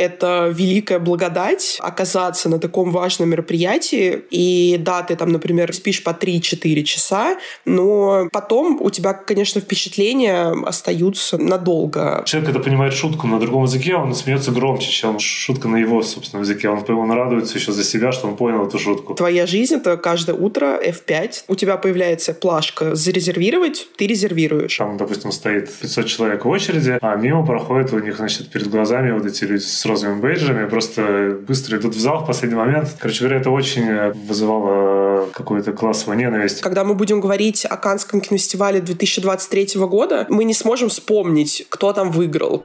это великая благодать оказаться на таком важном мероприятии. И да, ты там, например, спишь по 3-4 часа, но потом у тебя, конечно, впечатления остаются надолго. Человек, когда понимает шутку на другом языке, он смеется громче, чем шутка на его собственном языке. Он, он радуется еще за себя, что он понял эту шутку. Твоя жизнь — это каждое утро F5. У тебя появляется плашка «Зарезервировать», ты резервируешь. Там, допустим, стоит 500 человек в очереди, а мимо проходит у них, значит, перед глазами вот эти люди с розовыми бейджами, просто быстро идут в зал в последний момент. Короче говоря, это очень вызывало какую-то классовую ненависть. Когда мы будем говорить о Канском кинофестивале 2023 года, мы не сможем вспомнить, кто там выиграл.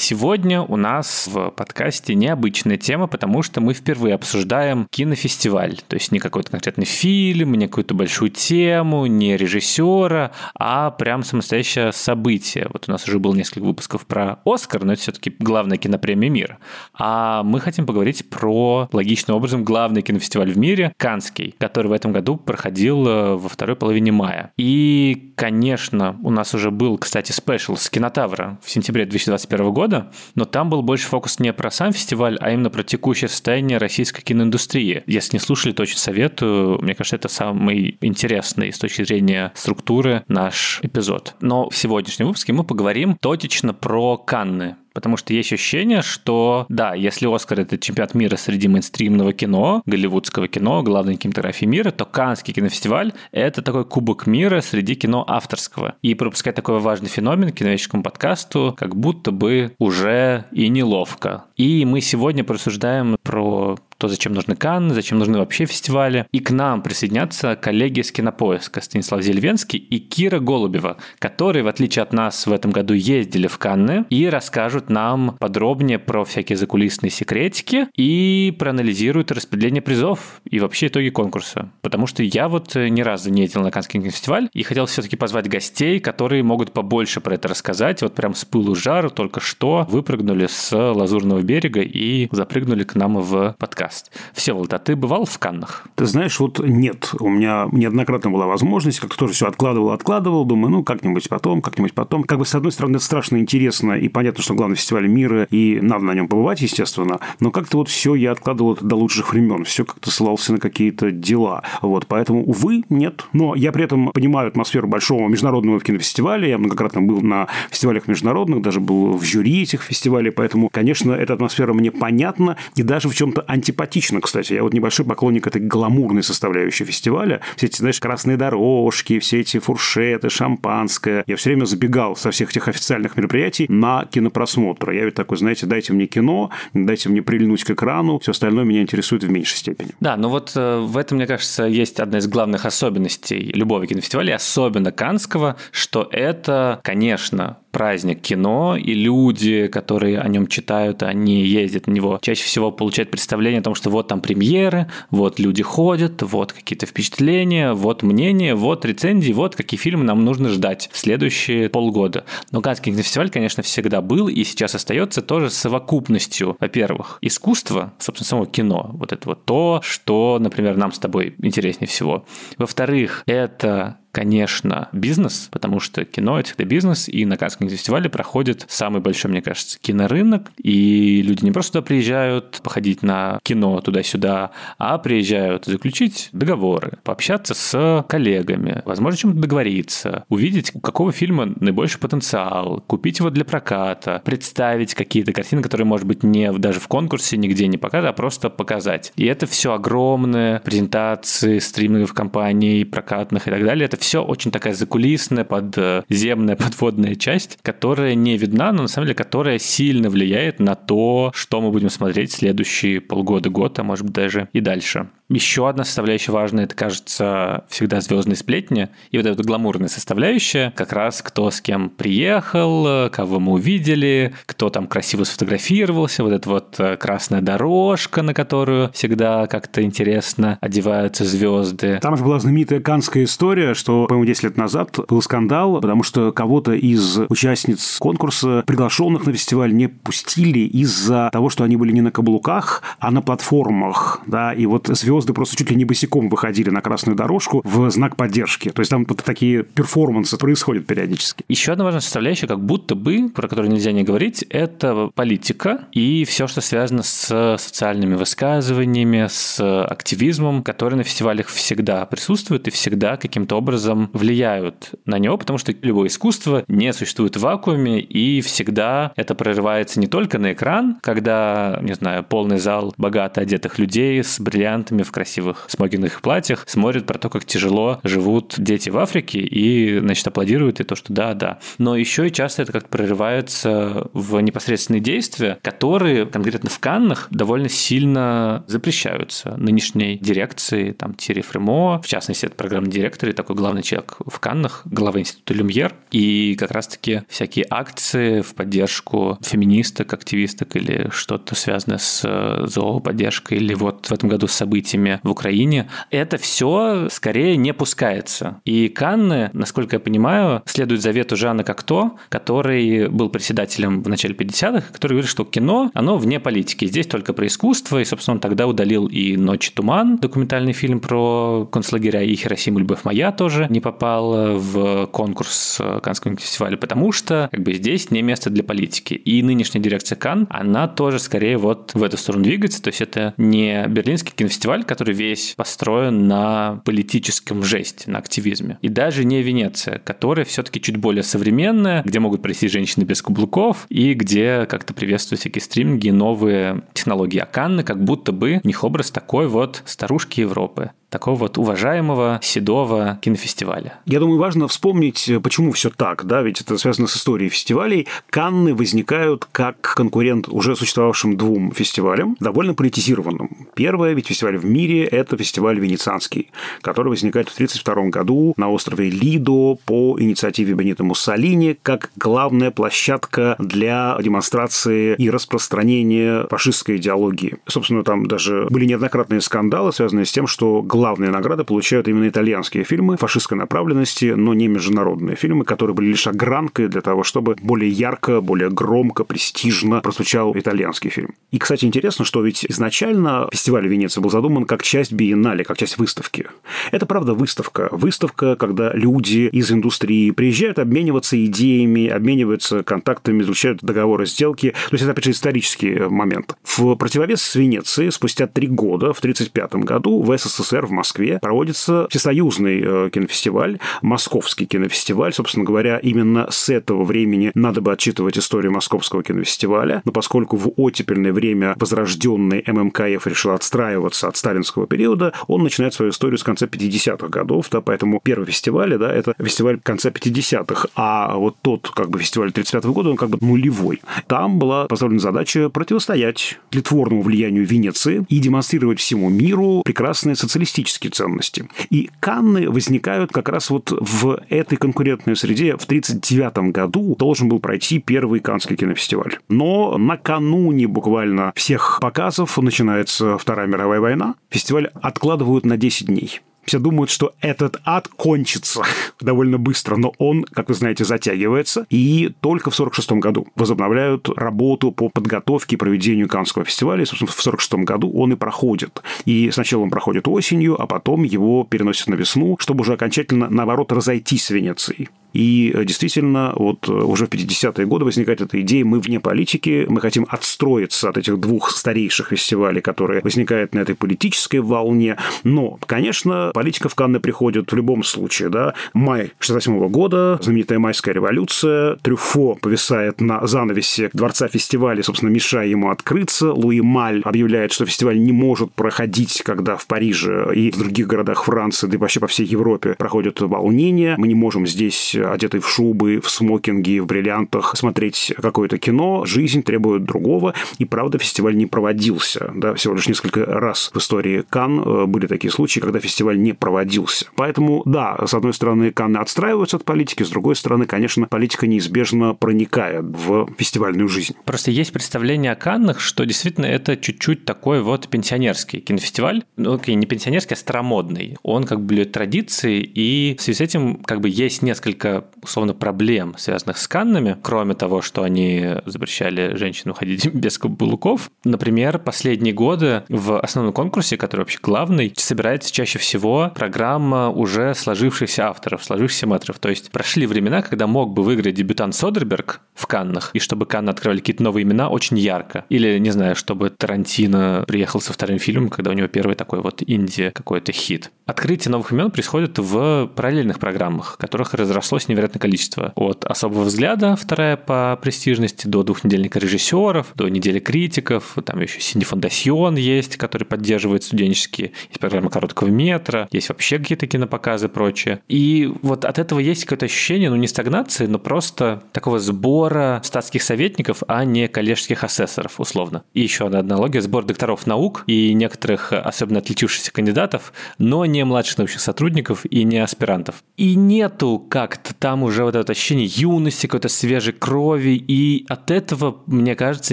Сегодня у нас в подкасте необычная тема, потому что мы впервые обсуждаем кинофестиваль. То есть не какой-то конкретный фильм, не какую-то большую тему, не режиссера, а прям самостоящее событие. Вот у нас уже было несколько выпусков про Оскар, но это все-таки главная кинопремия мира. А мы хотим поговорить про, логичным образом, главный кинофестиваль в мире, Канский, который в этом году проходил э, во второй половине мая. И, конечно, у нас уже был, кстати, спешл с Кинотавра в сентябре 2021 года, но там был больше фокус не про сам фестиваль, а именно про текущее состояние российской киноиндустрии. Если не слушали, то очень советую. Мне кажется, это самый интересный с точки зрения структуры наш эпизод. Но в сегодняшнем выпуске мы поговорим точечно про Канны. Потому что есть ощущение, что, да, если Оскар — это чемпионат мира среди мейнстримного кино, голливудского кино, главной кинематографии мира, то Каннский кинофестиваль — это такой кубок мира среди кино авторского. И пропускать такой важный феномен киноведческому подкасту как будто бы уже и неловко. И мы сегодня просуждаем про то, зачем нужны Канны, зачем нужны вообще фестивали. И к нам присоединятся коллеги с Кинопоиска Станислав Зельвенский и Кира Голубева, которые, в отличие от нас, в этом году ездили в Канны и расскажут нам подробнее про всякие закулисные секретики и проанализируют распределение призов и вообще итоги конкурса. Потому что я вот ни разу не ездил на Каннский фестиваль и хотел все-таки позвать гостей, которые могут побольше про это рассказать. Вот прям с пылу жару только что выпрыгнули с Лазурного берега и запрыгнули к нам в подкаст. Всеволод, а ты бывал в Каннах? Ты знаешь, вот нет. У меня неоднократно была возможность, как-то тоже все откладывал, откладывал. Думаю, ну, как-нибудь потом, как-нибудь потом. Как бы, с одной стороны, это страшно интересно, и понятно, что главный фестиваль мира, и надо на нем побывать, естественно. Но как-то вот все я откладывал это до лучших времен. Все как-то ссылался на какие-то дела. Вот, поэтому, увы, нет. Но я при этом понимаю атмосферу большого международного кинофестиваля. Я многократно был на фестивалях международных, даже был в жюри этих фестивалей. Поэтому, конечно, эта атмосфера мне понятна и даже в чем-то антипатична кстати. Я вот небольшой поклонник этой гламурной составляющей фестиваля. Все эти, знаешь, красные дорожки, все эти фуршеты, шампанское. Я все время забегал со всех этих официальных мероприятий на кинопросмотр. Я ведь такой, знаете, дайте мне кино, дайте мне прильнуть к экрану, все остальное меня интересует в меньшей степени. Да, ну вот э, в этом, мне кажется, есть одна из главных особенностей любого кинофестиваля, особенно Канского, что это, конечно, праздник кино, и люди, которые о нем читают, они ездят на него, чаще всего получают представление о том, что вот там премьеры, вот люди ходят, вот какие-то впечатления, вот мнения, вот рецензии, вот какие фильмы нам нужно ждать в следующие полгода. Но Каннский фестиваль, конечно, всегда был и сейчас остается тоже совокупностью, во-первых, искусства, собственно, самого кино, вот это вот то, что, например, нам с тобой интереснее всего. Во-вторых, это конечно, бизнес, потому что кино — это бизнес, и на Каннском фестивале проходит самый большой, мне кажется, кинорынок, и люди не просто туда приезжают походить на кино туда-сюда, а приезжают заключить договоры, пообщаться с коллегами, возможно, чем-то договориться, увидеть, у какого фильма наибольший потенциал, купить его для проката, представить какие-то картины, которые, может быть, не даже в конкурсе нигде не показать, а просто показать. И это все огромные презентации стримингов компаний, прокатных и так далее. Это все очень такая закулисная, подземная, подводная часть, которая не видна, но на самом деле которая сильно влияет на то, что мы будем смотреть следующие полгода, год, а может быть даже и дальше. Еще одна составляющая важная, это, кажется, всегда звездные сплетни. И вот эта гламурная составляющая, как раз кто с кем приехал, кого мы увидели, кто там красиво сфотографировался, вот эта вот э, красная дорожка, на которую всегда как-то интересно одеваются звезды. Там же была знаменитая канская история, что, по-моему, 10 лет назад был скандал, потому что кого-то из участниц конкурса, приглашенных на фестиваль, не пустили из-за того, что они были не на каблуках, а на платформах, да, и вот звезды просто чуть ли не босиком выходили на красную дорожку в знак поддержки. То есть там вот такие перформансы происходят периодически. Еще одна важная составляющая, как будто бы, про которую нельзя не говорить, это политика и все, что связано с социальными высказываниями, с активизмом, который на фестивалях всегда присутствует и всегда каким-то образом влияют на него, потому что любое искусство не существует в вакууме, и всегда это прорывается не только на экран, когда, не знаю, полный зал богато одетых людей с бриллиантами в красивых смогиных платьях смотрят про то, как тяжело живут дети в Африке, и, значит, аплодируют и то, что да, да. Но еще и часто это как прорывается в непосредственные действия, которые конкретно в Каннах довольно сильно запрещаются нынешней дирекции, там, Тири Фремо, в частности, это программный директор и такой главный человек в Каннах, глава института Люмьер, и как раз-таки всякие акции в поддержку феминисток, активисток или что-то связанное с э, зооподдержкой или вот в этом году с событиями в Украине, это все скорее не пускается. И Канны, насколько я понимаю, следует завету Жана Кокто, который был председателем в начале 50-х, который говорит, что кино, оно вне политики. Здесь только про искусство, и, собственно, он тогда удалил и «Ночь туман», документальный фильм про концлагеря, и «Хиросиму, любовь моя» тоже не попал в конкурс Каннского фестиваля, потому что как бы здесь не место для политики. И нынешняя дирекция Кан, она тоже скорее вот в эту сторону двигается, то есть это не Берлинский кинофестиваль, который весь построен на политическом жесте, на активизме. И даже не Венеция, которая все-таки чуть более современная, где могут пройти женщины без каблуков, и где как-то приветствуют всякие стриминги, новые технологии. А Канны как будто бы у них образ такой вот старушки Европы такого вот уважаемого седого кинофестиваля. Я думаю, важно вспомнить, почему все так, да, ведь это связано с историей фестивалей. Канны возникают как конкурент уже существовавшим двум фестивалям, довольно политизированным. Первое, ведь фестиваль в мире – это фестиваль венецианский, который возникает в 1932 году на острове Лидо по инициативе Бенита Муссолини как главная площадка для демонстрации и распространения фашистской идеологии. Собственно, там даже были неоднократные скандалы, связанные с тем, что главные награды получают именно итальянские фильмы фашистской направленности, но не международные фильмы, которые были лишь огранкой для того, чтобы более ярко, более громко, престижно прозвучал итальянский фильм. И, кстати, интересно, что ведь изначально фестиваль Венеции был задуман как часть биеннале, как часть выставки. Это, правда, выставка. Выставка, когда люди из индустрии приезжают обмениваться идеями, обмениваются контактами, изучают договоры, сделки. То есть это, опять же, исторический момент. В противовес с Венецией спустя три года, в 1935 году, в СССР в Москве проводится всесоюзный э, кинофестиваль, Московский кинофестиваль. Собственно говоря, именно с этого времени надо бы отчитывать историю Московского кинофестиваля. Но поскольку в оттепельное время возрожденный ММКФ решил отстраиваться от сталинского периода, он начинает свою историю с конца 50-х годов. Да, поэтому первый фестиваль, да, это фестиваль конца 50-х. А вот тот как бы фестиваль 35 -го года, он как бы нулевой. Там была поставлена задача противостоять тлетворному влиянию Венеции и демонстрировать всему миру прекрасные социалистические ценности. И Канны возникают как раз вот в этой конкурентной среде. В 1939 году должен был пройти первый Каннский кинофестиваль. Но накануне буквально всех показов начинается Вторая мировая война. Фестиваль откладывают на 10 дней. Все думают, что этот ад кончится довольно быстро, но он, как вы знаете, затягивается. И только в 1946 году возобновляют работу по подготовке и проведению Каннского фестиваля. И, собственно, в 1946 году он и проходит. И сначала он проходит осенью, а потом его переносят на весну, чтобы уже окончательно, наоборот, разойтись с Венецией. И э, действительно, вот э, уже в 50-е годы возникает эта идея «мы вне политики», мы хотим отстроиться от этих двух старейших фестивалей, которые возникают на этой политической волне. Но, конечно, политика в Канны приходит в любом случае. Да? Май 68 года, знаменитая майская революция, Трюфо повисает на занавесе дворца фестиваля, собственно, мешая ему открыться. Луи Маль объявляет, что фестиваль не может проходить, когда в Париже и в других городах Франции, да и вообще по всей Европе проходят волнения. Мы не можем здесь одетый в шубы, в смокинге, в бриллиантах, смотреть какое-то кино. Жизнь требует другого. И правда, фестиваль не проводился. Да, всего лишь несколько раз в истории Кан э, были такие случаи, когда фестиваль не проводился. Поэтому, да, с одной стороны, Канны отстраиваются от политики, с другой стороны, конечно, политика неизбежно проникает в фестивальную жизнь. Просто есть представление о Каннах, что действительно это чуть-чуть такой вот пенсионерский кинофестиваль. Ну, окей, не пенсионерский, а старомодный. Он как бы блюет традиции, и в связи с этим как бы есть несколько, условно, проблем, связанных с Каннами, кроме того, что они запрещали женщинам ходить без каблуков. Например, последние годы в основном конкурсе, который вообще главный, собирается чаще всего программа уже сложившихся авторов, сложившихся метров. То есть прошли времена, когда мог бы выиграть дебютант Содерберг в Каннах, и чтобы Канны открывали какие-то новые имена очень ярко. Или, не знаю, чтобы Тарантино приехал со вторым фильмом, когда у него первый такой вот инди какой-то хит. Открытие новых имен происходит в параллельных программах, которых разрослось невероятное количество. От «Особого взгляда», вторая по престижности, до двухнедельника режиссеров, до недели критиков, там еще Синий Фондасьон есть, который поддерживает студенческие, есть программа короткого метра, есть вообще какие-то кинопоказы и прочее. И вот от этого есть какое-то ощущение, ну не стагнации, но просто такого сбора статских советников, а не коллежских асессоров, условно. И еще одна аналогия, сбор докторов наук и некоторых особенно отличившихся кандидатов, но не младших научных сотрудников и не аспирантов. И нету как-то там уже вот это ощущение юности, какой-то свежей крови, и от этого, мне кажется,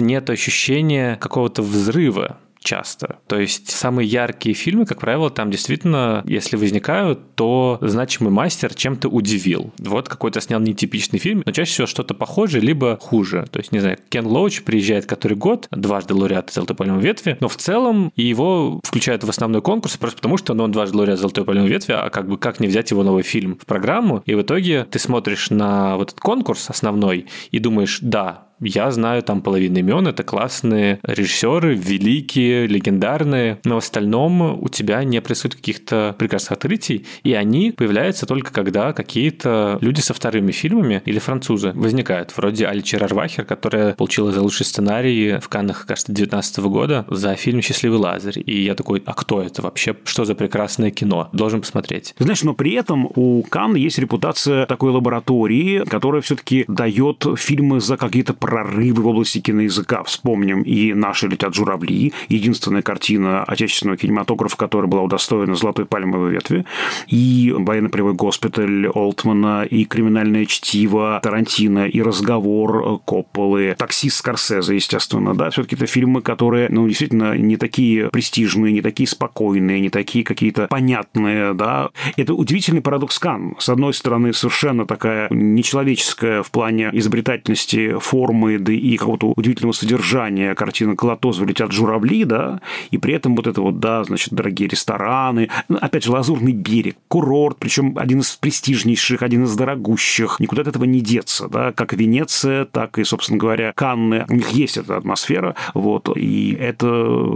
нет ощущения какого-то взрыва часто. То есть самые яркие фильмы, как правило, там действительно, если возникают, то значимый мастер чем-то удивил. Вот какой-то снял нетипичный фильм, но чаще всего что-то похожее, либо хуже. То есть, не знаю, Кен Лоуч приезжает который год, дважды лауреат Золотой пальмовой ветви, но в целом его включают в основной конкурс просто потому, что ну, он дважды лауреат Золотой пальмовой ветви, а как бы как не взять его новый фильм в программу, и в итоге ты смотришь на вот этот конкурс основной и думаешь, да, я знаю там половину имен, это классные режиссеры, великие, легендарные, но в остальном у тебя не происходит каких-то прекрасных открытий, и они появляются только когда какие-то люди со вторыми фильмами или французы возникают, вроде Альчи Рарвахер, которая получила за лучший сценарий в Каннах, кажется, 19 года за фильм «Счастливый Лазарь». И я такой, а кто это вообще? Что за прекрасное кино? Должен посмотреть. Знаешь, но при этом у Кан есть репутация такой лаборатории, которая все-таки дает фильмы за какие-то прорывы в области киноязыка. Вспомним и «Наши летят журавли», единственная картина отечественного кинематографа, которая была удостоена «Золотой пальмовой ветви», и «Военно-полевой госпиталь» Олтмана, и «Криминальное чтиво» Тарантино, и «Разговор» Копполы, «Таксист» Скорсезе, естественно, да, все-таки это фильмы, которые, ну, действительно, не такие престижные, не такие спокойные, не такие какие-то понятные, да. Это удивительный парадокс Кан. С одной стороны, совершенно такая нечеловеческая в плане изобретательности формы формы, да и какого-то удивительного содержания картины «Колотозов летят журавли», да, и при этом вот это вот, да, значит, дорогие рестораны, ну, опять же, Лазурный берег, курорт, причем один из престижнейших, один из дорогущих, никуда от этого не деться, да, как Венеция, так и, собственно говоря, Канны, у них есть эта атмосфера, вот, и это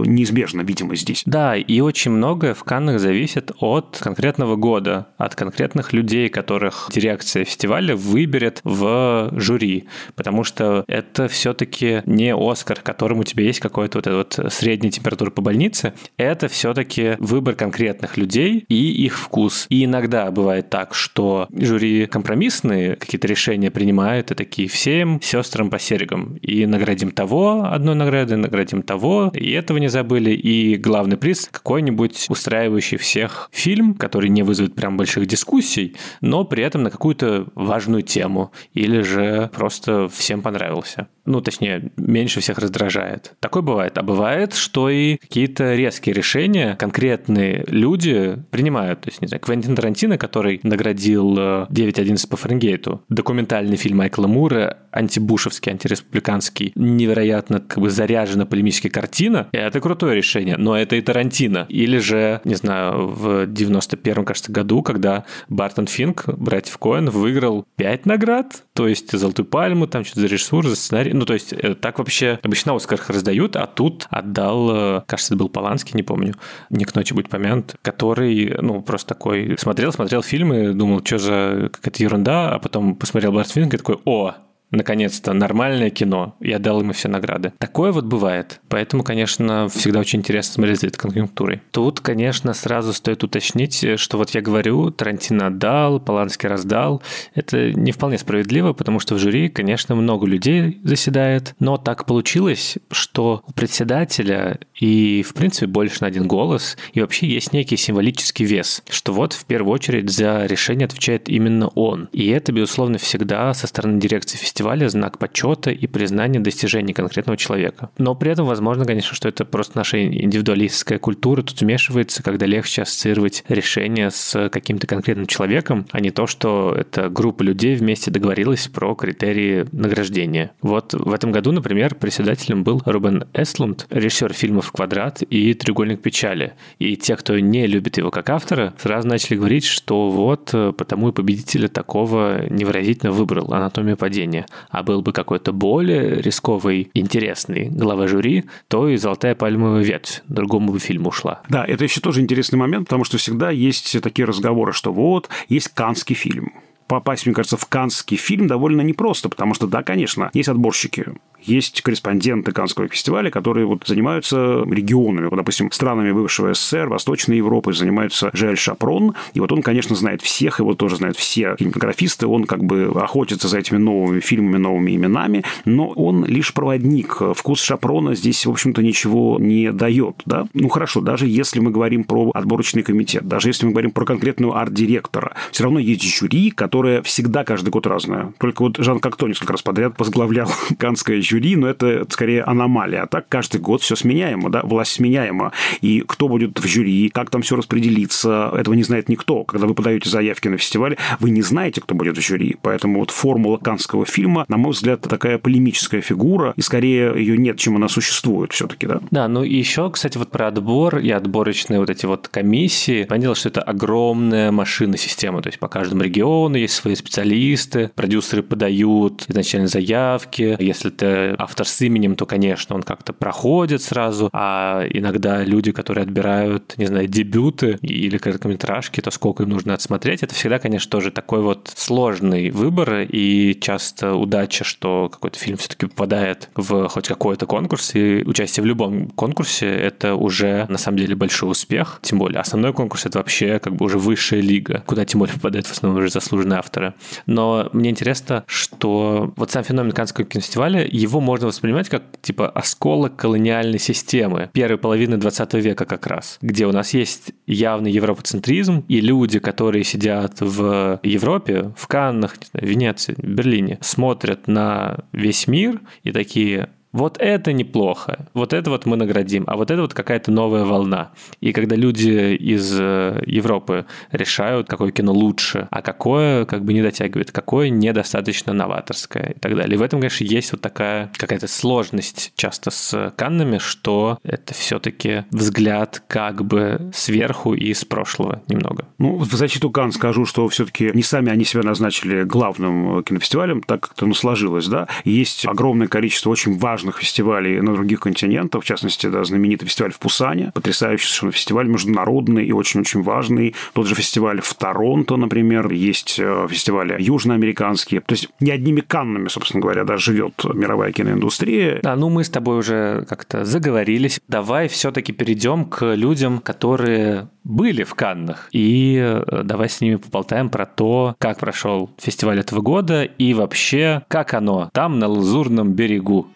неизбежно, видимо, здесь. Да, и очень многое в Каннах зависит от конкретного года, от конкретных людей, которых дирекция фестиваля выберет в жюри, потому что это все-таки не Оскар, которым у тебя есть какой-то вот эта вот средняя температура по больнице. Это все-таки выбор конкретных людей и их вкус. И иногда бывает так, что жюри компромиссные какие-то решения принимают и такие всем сестрам по серегам. И наградим того одной наградой, наградим того, и этого не забыли. И главный приз какой-нибудь устраивающий всех фильм, который не вызовет прям больших дискуссий, но при этом на какую-то важную тему. Или же просто всем понравился понравился. Ну, точнее, меньше всех раздражает. Такое бывает. А бывает, что и какие-то резкие решения конкретные люди принимают. То есть, не знаю, Квентин Тарантино, который наградил 9.11 э, по Фаренгейту, документальный фильм Майкла Мура, антибушевский, антиреспубликанский, невероятно как бы заряжена полемическая картина, это крутое решение, но это и Тарантино. Или же, не знаю, в 91 кажется, году, когда Бартон Финк, братьев Коэн, выиграл 5 наград, то есть Золотую пальму, там что-то за режиссуру, за сценарий. Ну, то есть э, так вообще обычно на Оскарах раздают, а тут отдал, э, кажется, это был Поланский, не помню, не к ночи будет помянут, который, ну, просто такой смотрел, смотрел фильмы, думал, что за какая-то ерунда, а потом посмотрел Барт Финк и такой, о, наконец-то, нормальное кино и отдал ему все награды. Такое вот бывает. Поэтому, конечно, всегда очень интересно смотреть за этой конъюнктурой. Тут, конечно, сразу стоит уточнить, что вот я говорю, Тарантино отдал, Поланский раздал. Это не вполне справедливо, потому что в жюри, конечно, много людей заседает, но так получилось, что у председателя и, в принципе, больше на один голос, и вообще есть некий символический вес, что вот в первую очередь за решение отвечает именно он. И это, безусловно, всегда со стороны дирекции фестиваля знак почета и признания достижений конкретного человека. Но при этом, возможно, конечно, что это просто наша индивидуалистская культура тут вмешивается, когда легче ассоциировать решение с каким-то конкретным человеком, а не то, что эта группа людей вместе договорилась про критерии награждения. Вот в этом году, например, председателем был Рубен Эслунд, режиссер фильмов «Квадрат» и «Треугольник печали». И те, кто не любит его как автора, сразу начали говорить, что вот э, потому и победителя такого невыразительно выбрал «Анатомию падения». А был бы какой-то более рисковый, интересный глава жюри, то и «Золотая пальмовая ветвь» другому бы фильму ушла. Да, это еще тоже интересный момент, потому что всегда есть такие разговоры, что вот, есть канский фильм попасть, мне кажется, в канский фильм довольно непросто, потому что, да, конечно, есть отборщики, есть корреспонденты Канского фестиваля, которые вот занимаются регионами, вот, допустим, странами бывшего СССР, Восточной Европы, занимаются Жель Шапрон, и вот он, конечно, знает всех, его тоже знают все кинематографисты, он как бы охотится за этими новыми фильмами, новыми именами, но он лишь проводник. Вкус Шапрона здесь, в общем-то, ничего не дает, да? Ну, хорошо, даже если мы говорим про отборочный комитет, даже если мы говорим про конкретного арт-директора, все равно есть жюри, которое всегда каждый год разное. Только вот Жан Кокто несколько раз подряд возглавлял Канское жюри, жюри, но это скорее аномалия. А так каждый год все сменяемо, да, власть сменяема. И кто будет в жюри, как там все распределится, этого не знает никто. Когда вы подаете заявки на фестиваль, вы не знаете, кто будет в жюри. Поэтому вот формула канского фильма, на мой взгляд, такая полемическая фигура, и скорее ее нет, чем она существует все-таки, да. Да, ну и еще, кстати, вот про отбор и отборочные вот эти вот комиссии. Понятно, что это огромная машина система, то есть по каждому региону есть свои специалисты, продюсеры подают изначально заявки, если ты автор с именем, то, конечно, он как-то проходит сразу, а иногда люди, которые отбирают, не знаю, дебюты или короткометражки, то сколько им нужно отсмотреть, это всегда, конечно, тоже такой вот сложный выбор, и часто удача, что какой-то фильм все-таки попадает в хоть какой-то конкурс, и участие в любом конкурсе — это уже, на самом деле, большой успех, тем более основной конкурс — это вообще как бы уже высшая лига, куда тем более попадают в основном уже заслуженные авторы. Но мне интересно, что вот сам феномен Каннского кинофестиваля, его его можно воспринимать как типа осколок колониальной системы первой половины 20 века как раз, где у нас есть явный европоцентризм, и люди, которые сидят в Европе, в Каннах, Венеции, Берлине, смотрят на весь мир и такие, вот это неплохо, вот это вот мы наградим, а вот это вот какая-то новая волна. И когда люди из э, Европы решают, какое кино лучше, а какое как бы не дотягивает, какое недостаточно новаторское и так далее. И в этом, конечно, есть вот такая какая-то сложность часто с Каннами, что это все-таки взгляд как бы сверху и из прошлого немного. Ну, в защиту Кан скажу, что все-таки не сами они себя назначили главным кинофестивалем, так как-то ну, сложилось, да. Есть огромное количество очень важных важных фестивалей на других континентах, в частности, да, знаменитый фестиваль в Пусане, потрясающий совершенно фестиваль, международный и очень-очень важный. Тот же фестиваль в Торонто, например, есть э, фестивали южноамериканские. То есть не одними каннами, собственно говоря, да, живет мировая киноиндустрия. Да, ну мы с тобой уже как-то заговорились. Давай все-таки перейдем к людям, которые были в Каннах. И э, давай с ними поболтаем про то, как прошел фестиваль этого года и вообще, как оно там на Лазурном берегу.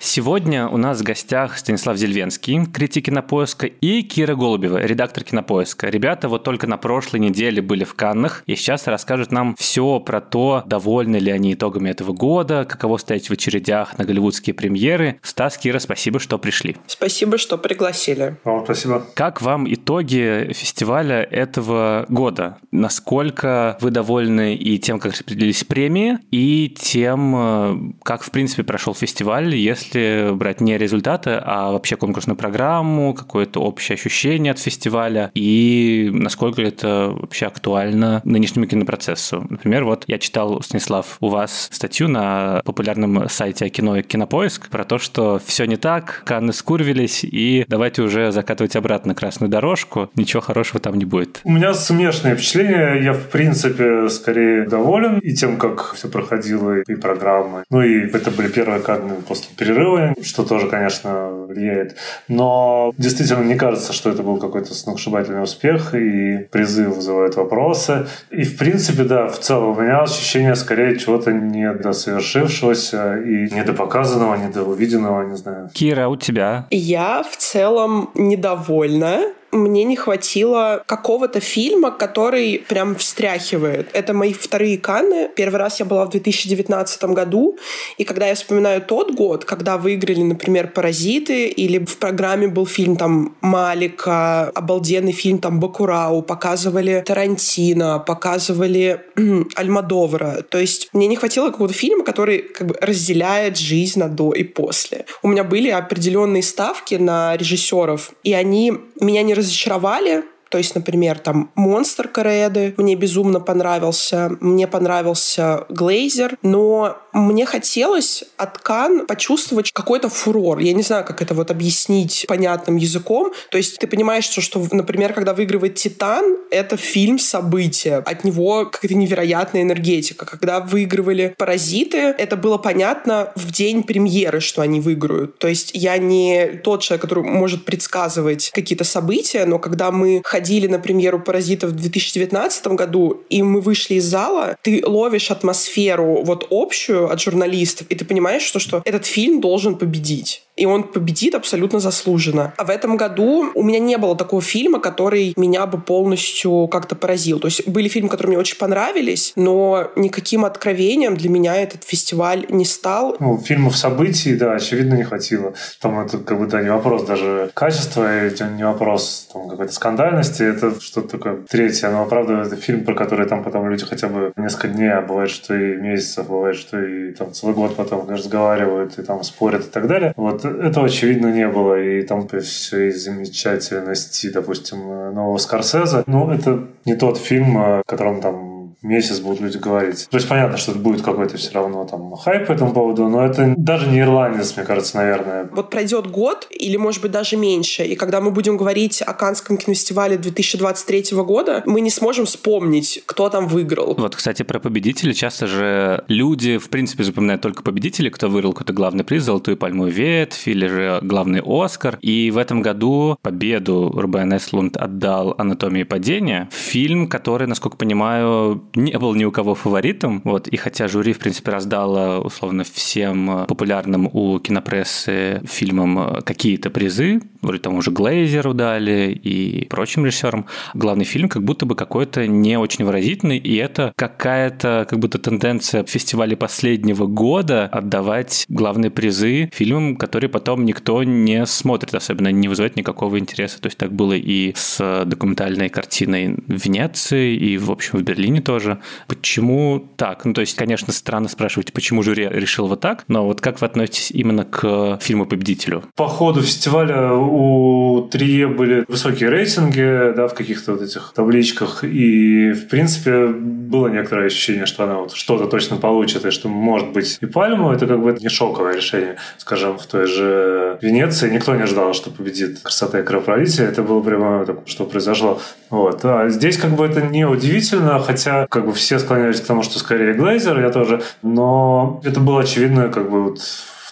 Сегодня у нас в гостях Станислав Зельвенский, критик кинопоиска, и Кира Голубева, редактор кинопоиска. Ребята вот только на прошлой неделе были в Каннах и сейчас расскажут нам все про то, довольны ли они итогами этого года, каково стоять в очередях на голливудские премьеры. Стас, Кира, спасибо, что пришли. Спасибо, что пригласили. Вам спасибо. Как вам итоги фестиваля этого года? Насколько вы довольны и тем, как распределились премии, и тем, э, как, в принципе, прошел фестиваль, если если брать не результаты, а вообще конкурсную программу, какое-то общее ощущение от фестиваля и насколько это вообще актуально нынешнему кинопроцессу. Например, вот я читал, Станислав, у вас статью на популярном сайте кино Кинопоиск про то, что все не так, Канны скурвились, и давайте уже закатывать обратно красную дорожку, ничего хорошего там не будет. У меня смешанные впечатления. Я, в принципе, скорее доволен и тем, как все проходило, и программы. Ну и это были первые Канны после перерыва, что тоже, конечно, влияет. Но действительно не кажется, что это был какой-то сногсшибательный успех, и призыв вызывает вопросы. И, в принципе, да, в целом у меня ощущение скорее чего-то недосовершившегося и недопоказанного, недоувиденного, не знаю. Кира, а у тебя? Я в целом недовольна мне не хватило какого-то фильма, который прям встряхивает. Это мои вторые Канны. Первый раз я была в 2019 году, и когда я вспоминаю тот год, когда выиграли, например, «Паразиты», или в программе был фильм там Малика, обалденный фильм там «Бакурау», показывали Тарантино, показывали Альмадовра. То есть мне не хватило какого-то фильма, который как бы разделяет жизнь на до и после. У меня были определенные ставки на режиссеров, и они меня не разочаровали, то есть, например, там «Монстр» Кореды мне безумно понравился, мне понравился «Глейзер», но мне хотелось от Кан почувствовать какой-то фурор. Я не знаю, как это вот объяснить понятным языком. То есть ты понимаешь, что, что например, когда выигрывает «Титан», это фильм события. От него какая-то невероятная энергетика. Когда выигрывали «Паразиты», это было понятно в день премьеры, что они выиграют. То есть я не тот человек, который может предсказывать какие-то события, но когда мы ходили на премьеру «Паразитов» в 2019 году, и мы вышли из зала, ты ловишь атмосферу вот общую, от журналистов, и ты понимаешь, что, что этот фильм должен победить и он победит абсолютно заслуженно. А в этом году у меня не было такого фильма, который меня бы полностью как-то поразил. То есть были фильмы, которые мне очень понравились, но никаким откровением для меня этот фестиваль не стал. Ну, фильмов событий, да, очевидно, не хватило. Там это как бы, да, не вопрос даже качества, это не вопрос там, какой-то скандальности, это что-то такое третье. Но, правда, это фильм, про который там потом люди хотя бы несколько дней, а бывает, что и месяцев, бывает, что и там целый год потом разговаривают и там спорят и так далее. Вот этого, очевидно, не было. И там при всей замечательности, допустим, нового Скорсезе. Ну, это не тот фильм, о котором там месяц будут люди говорить. То есть понятно, что это будет какой-то все равно там хайп по этому поводу, но это даже не ирландец, мне кажется, наверное. Вот пройдет год или, может быть, даже меньше, и когда мы будем говорить о Канском кинофестивале 2023 года, мы не сможем вспомнить, кто там выиграл. Вот, кстати, про победителей. Часто же люди, в принципе, запоминают только победителей, кто выиграл какой-то главный приз, золотую пальму ветвь или же главный Оскар. И в этом году победу Рубен Эслунд отдал «Анатомии падения». Фильм, который, насколько понимаю, не был ни у кого фаворитом. Вот, и хотя жюри, в принципе, раздало условно всем популярным у кинопрессы фильмам какие-то призы, вроде тому же Глейзеру дали и прочим режиссерам, главный фильм как будто бы какой-то не очень выразительный, и это какая-то как будто тенденция фестиваля последнего года отдавать главные призы фильмам, которые потом никто не смотрит, особенно не вызывает никакого интереса. То есть так было и с документальной картиной в Венеции, и, в общем, в Берлине тоже. Почему так? Ну, то есть, конечно, странно спрашивать, почему жюри решил вот так, но вот как вы относитесь именно к фильму-победителю? По ходу фестиваля у Трие были высокие рейтинги, да, в каких-то вот этих табличках, и, в принципе, было некоторое ощущение, что она вот что-то точно получит, и что может быть и пальму, это как бы не шоковое решение. Скажем, в той же Венеции никто не ожидал, что победит красота и кровопролитие, это было прямо так, что произошло. Вот. А здесь как бы это не удивительно, хотя как бы все склонялись к тому, что скорее Глейзер, я тоже, но это было очевидно как бы вот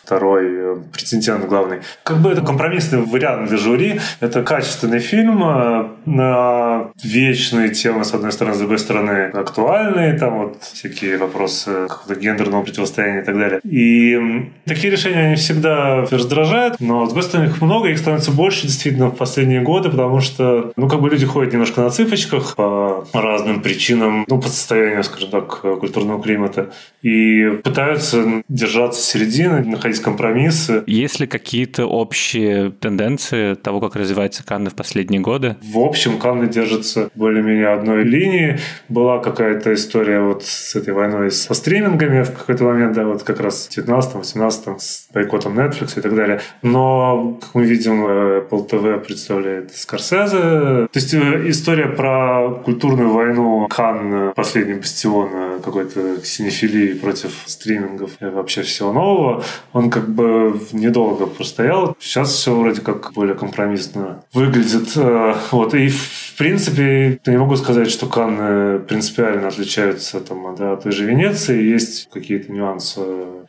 второй э, претендент главный. Как бы это компромиссный вариант для жюри. Это качественный фильм э, на вечные темы, с одной стороны, с другой стороны, актуальные, там вот всякие вопросы гендерного противостояния и так далее. И такие решения, они всегда раздражают, но, с другой стороны, их много, их становится больше действительно в последние годы, потому что, ну, как бы люди ходят немножко на цыпочках по разным причинам, ну, по состоянию, скажем так, культурного климата, и пытаются держаться середины, находить есть компромиссы. Есть ли какие-то общие тенденции того, как развивается Канны в последние годы? В общем, Канны держатся более-менее одной линии. Была какая-то история вот с этой войной со стримингами в какой-то момент, да, вот как раз в 19-18 с бойкотом Netflix и так далее. Но, как мы видим, Apple TV представляет Скорсезе. То есть э, история про культурную войну Кан, последний бастион э, какой-то синефилии против стримингов и вообще всего нового, он как бы недолго простоял. Сейчас все вроде как более компромиссно выглядит. Э, вот. И в принципе, я не могу сказать, что Канны принципиально отличаются там, да, от той же Венеции. Есть какие-то нюансы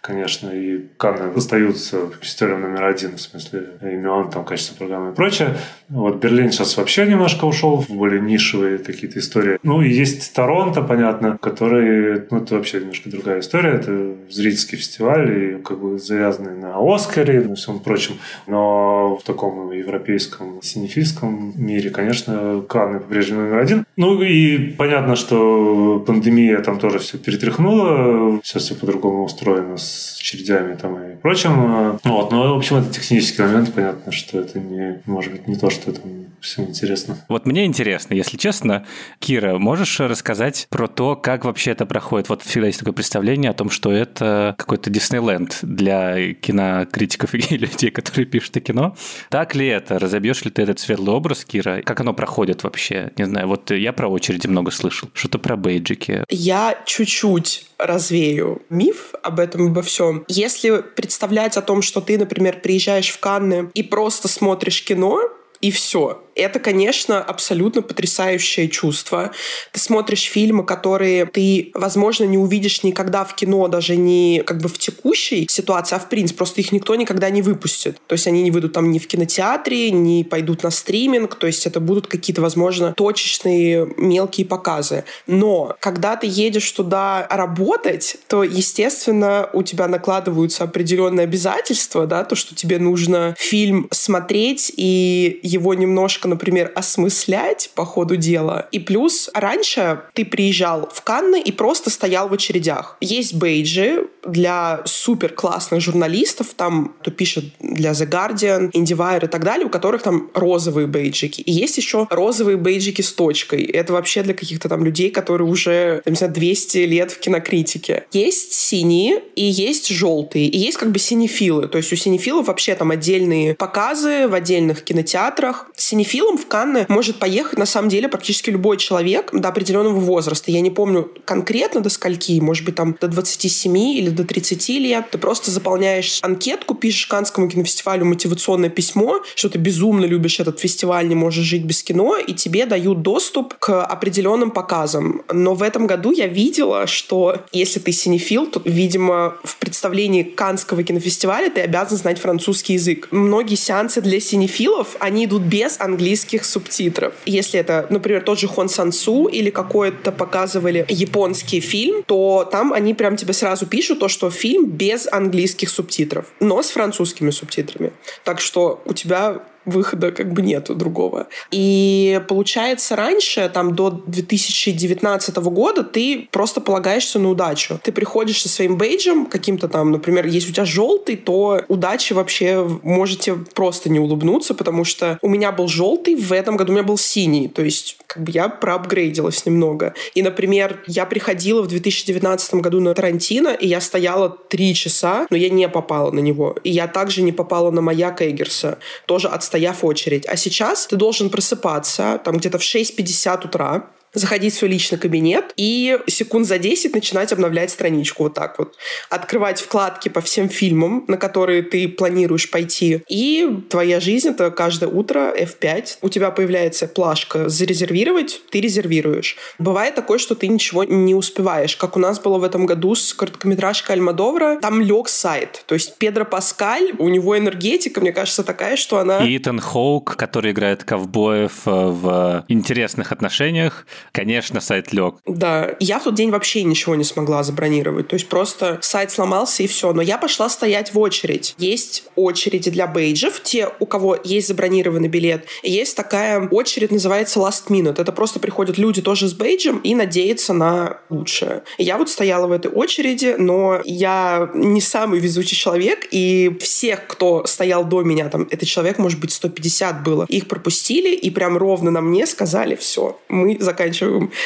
конечно, и Канны остаются фестивалем номер один, в смысле и миллион там качество программы и прочее. Вот Берлин сейчас вообще немножко ушел в более нишевые какие-то истории. Ну, и есть Торонто, понятно, который, ну, это вообще немножко другая история. Это зрительский фестиваль, и как бы завязанный на Оскаре и на всем прочем. Но в таком европейском синефильском мире, конечно, Канны по-прежнему номер один. Ну, и понятно, что пандемия там тоже все перетряхнула. Сейчас все по-другому устроено с очередями там и прочим. Вот, но, в общем, это технический момент, понятно, что это не, может быть, не то, что там всем интересно. Вот мне интересно, если честно, Кира, можешь рассказать про то, как вообще это проходит? Вот всегда есть такое представление о том, что это какой-то Диснейленд для кинокритиков и людей, которые пишут о кино. Так ли это? Разобьешь ли ты этот светлый образ, Кира? Как оно проходит вообще? Не знаю, вот я про очереди много слышал. Что-то про бейджики. Я чуть-чуть развею миф об этом обо всем. Если представлять о том, что ты, например, приезжаешь в Канны и просто смотришь кино, и все это, конечно, абсолютно потрясающее чувство. Ты смотришь фильмы, которые ты, возможно, не увидишь никогда в кино, даже не как бы в текущей ситуации, а в принципе, просто их никто никогда не выпустит. То есть они не выйдут там ни в кинотеатре, не пойдут на стриминг, то есть это будут какие-то, возможно, точечные мелкие показы. Но когда ты едешь туда работать, то, естественно, у тебя накладываются определенные обязательства, да, то, что тебе нужно фильм смотреть и его немножко например, осмыслять по ходу дела. И плюс раньше ты приезжал в Канны и просто стоял в очередях. Есть бейджи для супер классных журналистов, там, кто пишет для The Guardian, IndieWire и так далее, у которых там розовые бейджики. И есть еще розовые бейджики с точкой. Это вообще для каких-то там людей, которые уже, не знаю, 200 лет в кинокритике. Есть синие и есть желтые. И есть как бы синефилы. То есть у синефилов вообще там отдельные показы в отдельных кинотеатрах. Синефилы фильм в Канны может поехать, на самом деле, практически любой человек до определенного возраста. Я не помню конкретно до скольки, может быть, там до 27 или до 30 лет. Ты просто заполняешь анкетку, пишешь Канскому кинофестивалю мотивационное письмо, что ты безумно любишь этот фестиваль, не можешь жить без кино, и тебе дают доступ к определенным показам. Но в этом году я видела, что если ты синефил, то, видимо, в представлении Канского кинофестиваля ты обязан знать французский язык. Многие сеансы для синефилов, они идут без английского английских субтитров. Если это, например, тот же Хон Сансу или какой-то показывали японский фильм, то там они прям тебе сразу пишут то, что фильм без английских субтитров, но с французскими субтитрами. Так что у тебя выхода как бы нету другого. И получается раньше, там до 2019 года, ты просто полагаешься на удачу. Ты приходишь со своим бейджем каким-то там, например, если у тебя желтый, то удачи вообще можете просто не улыбнуться, потому что у меня был желтый, в этом году у меня был синий. То есть как бы я проапгрейдилась немного. И, например, я приходила в 2019 году на Тарантино, и я стояла три часа, но я не попала на него. И я также не попала на Маяк Эггерса, тоже отстояв очередь. А сейчас ты должен просыпаться там где-то в 6.50 утра, заходить в свой личный кабинет и секунд за 10 начинать обновлять страничку вот так вот. Открывать вкладки по всем фильмам, на которые ты планируешь пойти. И твоя жизнь — это каждое утро F5. У тебя появляется плашка «Зарезервировать», ты резервируешь. Бывает такое, что ты ничего не успеваешь. Как у нас было в этом году с короткометражкой Альмадовра. Там лег сайт. То есть Педро Паскаль, у него энергетика, мне кажется, такая, что она... И Итан Хоук, который играет ковбоев э, в интересных отношениях, Конечно, сайт лег. Да, я в тот день вообще ничего не смогла забронировать. То есть просто сайт сломался и все. Но я пошла стоять в очередь. Есть очереди для бейджев, те, у кого есть забронированный билет. И есть такая очередь, называется last minute. Это просто приходят люди тоже с бейджем и надеются на лучшее. И я вот стояла в этой очереди, но я не самый везучий человек, и всех, кто стоял до меня, там, это человек, может быть, 150 было, их пропустили, и прям ровно на мне сказали, все, мы заканчиваем.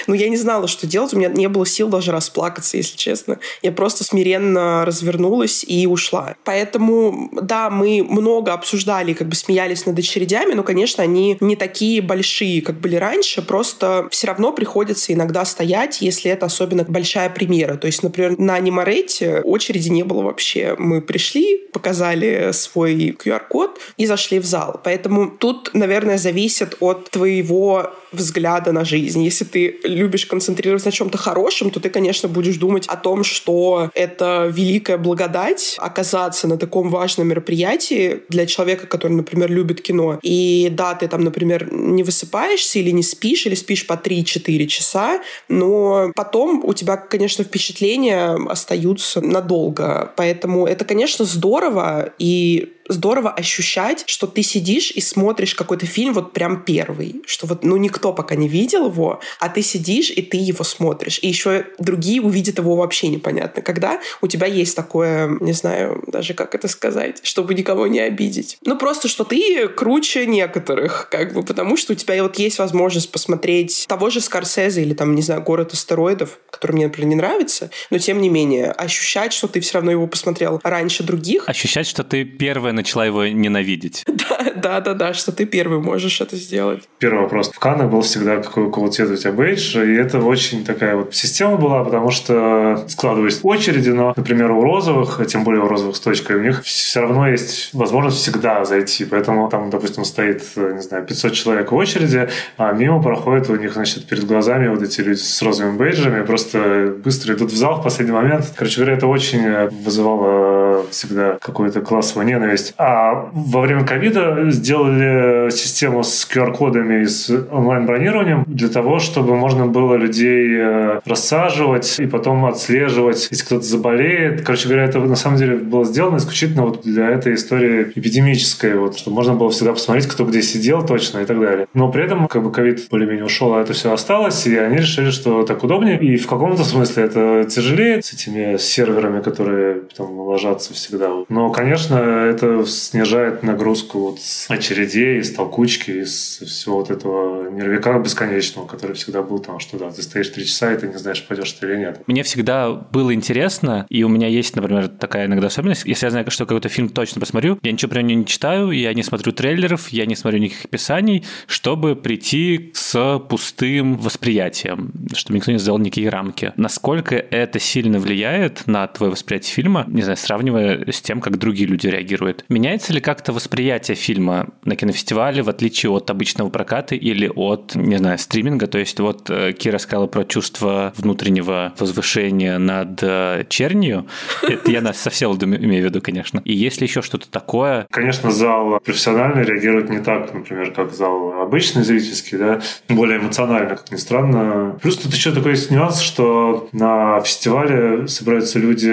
Но я не знала, что делать, у меня не было сил даже расплакаться, если честно. Я просто смиренно развернулась и ушла. Поэтому, да, мы много обсуждали, как бы смеялись над очередями, но, конечно, они не такие большие, как были раньше, просто все равно приходится иногда стоять, если это особенно большая премьера. То есть, например, на Анимарете очереди не было вообще. Мы пришли, показали свой QR-код и зашли в зал. Поэтому тут, наверное, зависит от твоего взгляда на жизнь. Если ты любишь концентрироваться на чем-то хорошем, то ты, конечно, будешь думать о том, что это великая благодать оказаться на таком важном мероприятии для человека, который, например, любит кино. И да, ты там, например, не высыпаешься или не спишь, или спишь по 3-4 часа, но потом у тебя, конечно, впечатления остаются надолго. Поэтому это, конечно, здорово, и здорово ощущать, что ты сидишь и смотришь какой-то фильм вот прям первый, что вот ну никто пока не видел его, а ты сидишь и ты его смотришь, и еще другие увидят его вообще непонятно. Когда у тебя есть такое, не знаю даже как это сказать, чтобы никого не обидеть. Ну просто, что ты круче некоторых, как бы, потому что у тебя вот есть возможность посмотреть того же Скорсезе или там, не знаю, «Город астероидов», который мне, например, не нравится, но тем не менее ощущать, что ты все равно его посмотрел раньше других. Ощущать, что ты первая начала его ненавидеть. Да, да, да, да, что ты первый можешь это сделать. Первый вопрос. В Каннах был всегда, какой, цвета у тебя бейдж, и это очень такая вот система была, потому что складывались очереди, но, например, у розовых, а тем более у розовых с точкой, у них все равно есть возможность всегда зайти, поэтому там, допустим, стоит, не знаю, 500 человек в очереди, а мимо проходят у них, значит, перед глазами вот эти люди с розовыми бейджами, просто быстро идут в зал в последний момент. Короче говоря, это очень вызывало всегда какую-то классовую ненависть есть. А во время ковида сделали систему с QR-кодами и с онлайн-бронированием для того, чтобы можно было людей э, рассаживать и потом отслеживать, если кто-то заболеет. Короче говоря, это на самом деле было сделано исключительно вот для этой истории эпидемической, вот, чтобы можно было всегда посмотреть, кто где сидел точно и так далее. Но при этом как бы ковид более-менее ушел, а это все осталось, и они решили, что так удобнее. И в каком-то смысле это тяжелее с этими серверами, которые там ложатся всегда. Но, конечно, это снижает нагрузку вот с очередей, из толкучки, из всего вот этого нервика бесконечного, который всегда был там, что да, ты стоишь три часа, и ты не знаешь, пойдешь ты или нет. Мне всегда было интересно, и у меня есть, например, такая иногда особенность, если я знаю, что какой-то фильм точно посмотрю, я ничего про него не читаю, я не смотрю трейлеров, я не смотрю никаких описаний, чтобы прийти с пустым восприятием, чтобы никто не сделал никакие рамки. Насколько это сильно влияет на твое восприятие фильма, не знаю, сравнивая с тем, как другие люди реагируют. Меняется ли как-то восприятие фильма на кинофестивале в отличие от обычного проката или от, не знаю, стриминга? То есть вот э, Кира сказала про чувство внутреннего возвышения над э, чернью. Это я на совсем имею в виду, конечно. И есть ли еще что-то такое? Конечно, зал профессиональный реагирует не так, например, как зал обычный зрительский, да, более эмоционально, как ни странно. Плюс тут еще такой есть нюанс, что на фестивале собираются люди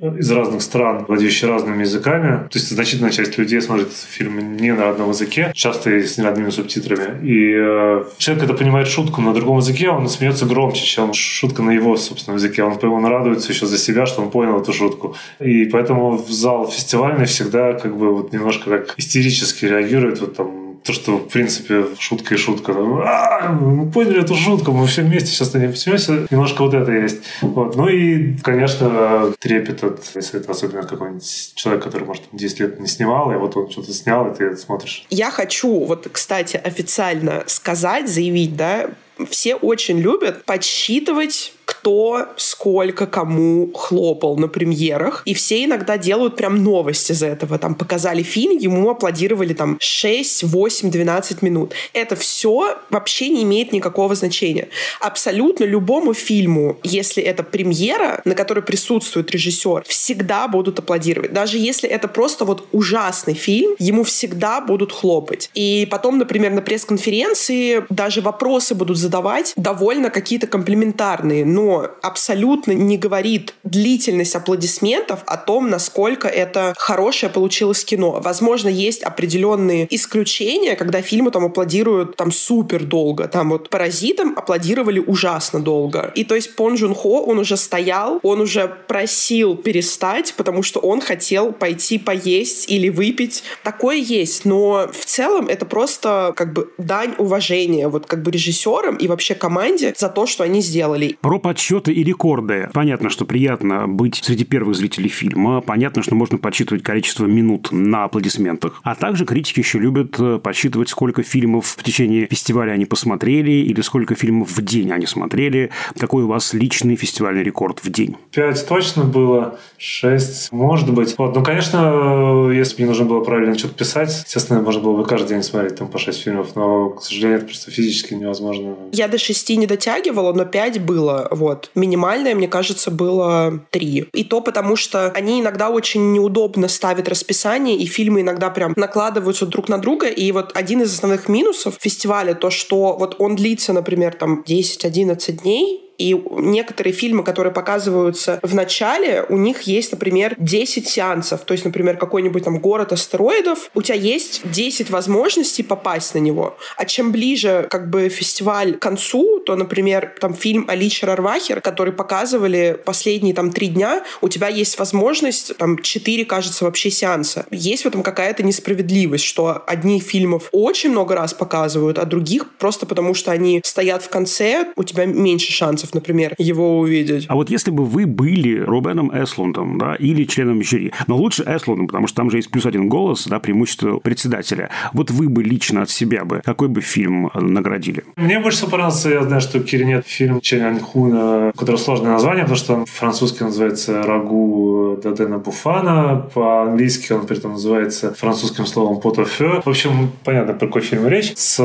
из разных стран, владеющие разными языками. То есть значительная часть людей смотрит фильм не на родном языке, часто и с неродными субтитрами. И э, человек, когда понимает шутку на другом языке, он смеется громче, чем шутка на его собственном языке. Он, он радуется еще за себя, что он понял эту шутку. И поэтому в зал фестивальный всегда как бы вот немножко как истерически реагирует вот там то, что, в принципе, шутка и шутка. А, мы поняли эту шутку, мы все вместе сейчас на ней смеемся. Немножко вот это есть. Вот. Ну и, конечно, трепет от, если это особенно какой-нибудь человек, который, может, 10 лет не снимал, и вот он что-то снял, и ты это смотришь. Я хочу, вот, кстати, официально сказать, заявить, да, все очень любят подсчитывать кто сколько кому хлопал на премьерах. И все иногда делают прям новость из этого. Там показали фильм, ему аплодировали там 6, 8, 12 минут. Это все вообще не имеет никакого значения. Абсолютно любому фильму, если это премьера, на которой присутствует режиссер, всегда будут аплодировать. Даже если это просто вот ужасный фильм, ему всегда будут хлопать. И потом, например, на пресс-конференции даже вопросы будут задавать довольно какие-то комплиментарные, но абсолютно не говорит длительность аплодисментов о том, насколько это хорошее получилось кино. Возможно, есть определенные исключения, когда фильмы там аплодируют там супер долго. Там вот «Паразитам» аплодировали ужасно долго. И то есть Пон Джун Хо, он уже стоял, он уже просил перестать, потому что он хотел пойти поесть или выпить. Такое есть, но в целом это просто как бы дань уважения вот как бы режиссерам и вообще команде за то, что они сделали. Про подсчеты и рекорды. Понятно, что приятно быть среди первых зрителей фильма. Понятно, что можно подсчитывать количество минут на аплодисментах. А также критики еще любят э, подсчитывать, сколько фильмов в течение фестиваля они посмотрели или сколько фильмов в день они смотрели. Какой у вас личный фестивальный рекорд в день? Пять точно было, шесть, может быть. Вот, ну, конечно, если бы мне нужно было правильно что-то писать, естественно, можно было бы каждый день смотреть там по шесть фильмов, но, к сожалению, это просто физически невозможно. Я до шести не дотягивала, но пять было. Вот. Минимальное, мне кажется, было три. И то потому, что они иногда очень неудобно ставят расписание, и фильмы иногда прям накладываются друг на друга. И вот один из основных минусов фестиваля то, что вот он длится, например, там 10-11 дней, и некоторые фильмы, которые показываются в начале, у них есть, например, 10 сеансов. То есть, например, какой-нибудь там город астероидов, у тебя есть 10 возможностей попасть на него. А чем ближе как бы фестиваль к концу, то, например, там фильм Алича Рарвахер, который показывали последние там три дня, у тебя есть возможность, там, 4, кажется, вообще сеанса. Есть в этом какая-то несправедливость, что одни фильмов очень много раз показывают, а других просто потому, что они стоят в конце, у тебя меньше шансов шансов, например, его увидеть. А вот если бы вы были Рубеном Эслундом, да, или членом жюри, но лучше Эслундом, потому что там же есть плюс один голос, да, преимущество председателя. Вот вы бы лично от себя бы, какой бы фильм наградили? Мне больше всего понравился, я знаю, что Киринет фильм Чен Аньхуна, у которого сложное название, потому что он французски называется «Рагу Дадена Буфана», по-английски он при этом называется французским словом «Потофе». В общем, понятно, про какой фильм речь. С